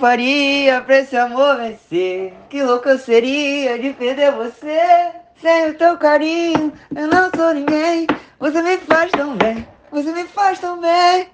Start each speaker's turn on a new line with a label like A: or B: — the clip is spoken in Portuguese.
A: faria pra esse amor vencer? Que louco eu seria de perder você. Sem o teu carinho, eu não sou ninguém. Você me faz tão bem, você me faz tão bem.